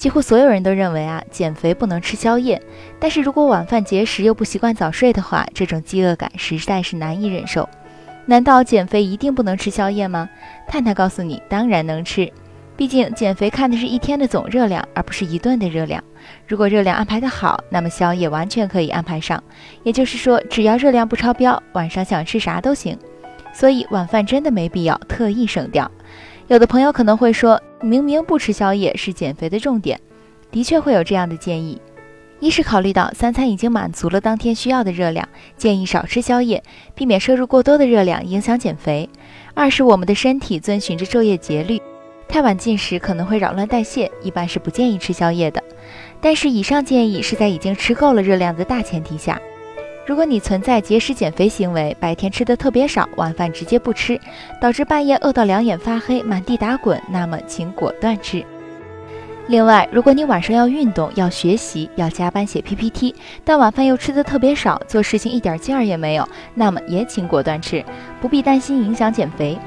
几乎所有人都认为啊，减肥不能吃宵夜。但是如果晚饭节食又不习惯早睡的话，这种饥饿感实在是难以忍受。难道减肥一定不能吃宵夜吗？探探告诉你，当然能吃。毕竟减肥看的是一天的总热量，而不是一顿的热量。如果热量安排的好，那么宵夜完全可以安排上。也就是说，只要热量不超标，晚上想吃啥都行。所以晚饭真的没必要特意省掉。有的朋友可能会说，明明不吃宵夜是减肥的重点，的确会有这样的建议。一是考虑到三餐已经满足了当天需要的热量，建议少吃宵夜，避免摄入过多的热量影响减肥；二是我们的身体遵循着昼夜节律，太晚进食可能会扰乱代谢，一般是不建议吃宵夜的。但是以上建议是在已经吃够了热量的大前提下。如果你存在节食减肥行为，白天吃的特别少，晚饭直接不吃，导致半夜饿到两眼发黑、满地打滚，那么请果断吃。另外，如果你晚上要运动、要学习、要加班写 PPT，但晚饭又吃的特别少，做事情一点劲儿也没有，那么也请果断吃，不必担心影响减肥。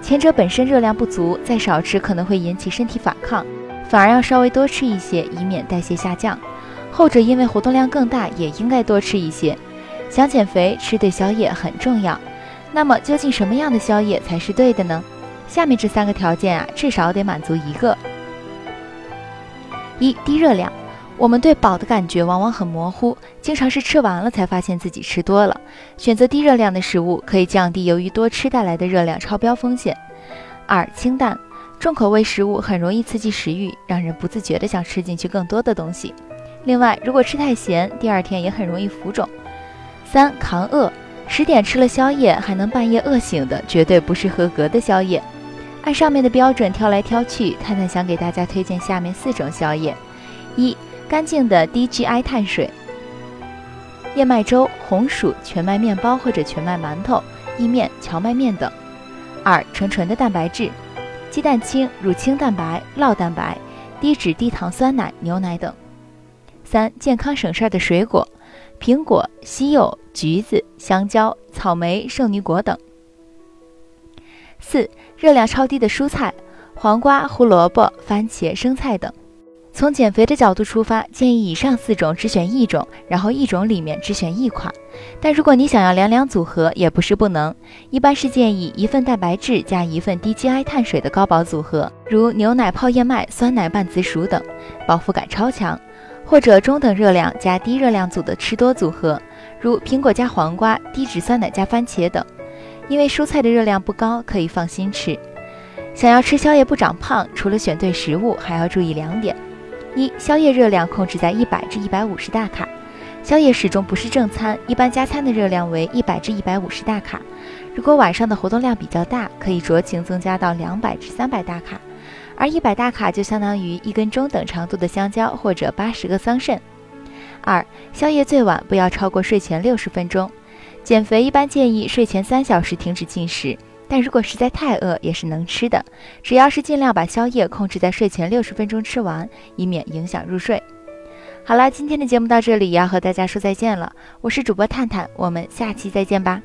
前者本身热量不足，再少吃可能会引起身体反抗，反而要稍微多吃一些，以免代谢下降。后者因为活动量更大，也应该多吃一些。想减肥，吃对宵夜很重要。那么，究竟什么样的宵夜才是对的呢？下面这三个条件啊，至少得满足一个：一、低热量。我们对饱的感觉往往很模糊，经常是吃完了才发现自己吃多了。选择低热量的食物，可以降低由于多吃带来的热量超标风险。二、清淡。重口味食物很容易刺激食欲，让人不自觉地想吃进去更多的东西。另外，如果吃太咸，第二天也很容易浮肿。三扛饿，十点吃了宵夜还能半夜饿醒的，绝对不是合格的宵夜。按上面的标准挑来挑去，探探想给大家推荐下面四种宵夜：一、干净的低 GI 碳水，燕麦粥、红薯、全麦面包或者全麦馒头、意面、荞麦面等；二、纯纯的蛋白质，鸡蛋清、乳清蛋白、酪蛋白、低脂低糖酸奶、牛奶等；三、健康省事儿的水果。苹果、西柚、橘子、香蕉、草莓、圣女果等。四、热量超低的蔬菜，黄瓜、胡萝卜、番茄、生菜等。从减肥的角度出发，建议以上四种只选一种，然后一种里面只选一款。但如果你想要两两组合，也不是不能。一般是建议一份蛋白质加一份低 GI 碳水的高饱组合，如牛奶泡燕麦、酸奶拌紫薯等，饱腹感超强。或者中等热量加低热量组的吃多组合，如苹果加黄瓜、低脂酸奶加番茄等。因为蔬菜的热量不高，可以放心吃。想要吃宵夜不长胖，除了选对食物，还要注意两点：一、宵夜热量控制在一百至一百五十大卡，宵夜始终不是正餐，一般加餐的热量为一百至一百五十大卡。如果晚上的活动量比较大，可以酌情增加到两百至三百大卡。而一百大卡就相当于一根中等长度的香蕉或者八十个桑葚。二、宵夜最晚不要超过睡前六十分钟。减肥一般建议睡前三小时停止进食，但如果实在太饿也是能吃的，只要是尽量把宵夜控制在睡前六十分钟吃完，以免影响入睡。好了，今天的节目到这里也要和大家说再见了，我是主播探探，我们下期再见吧。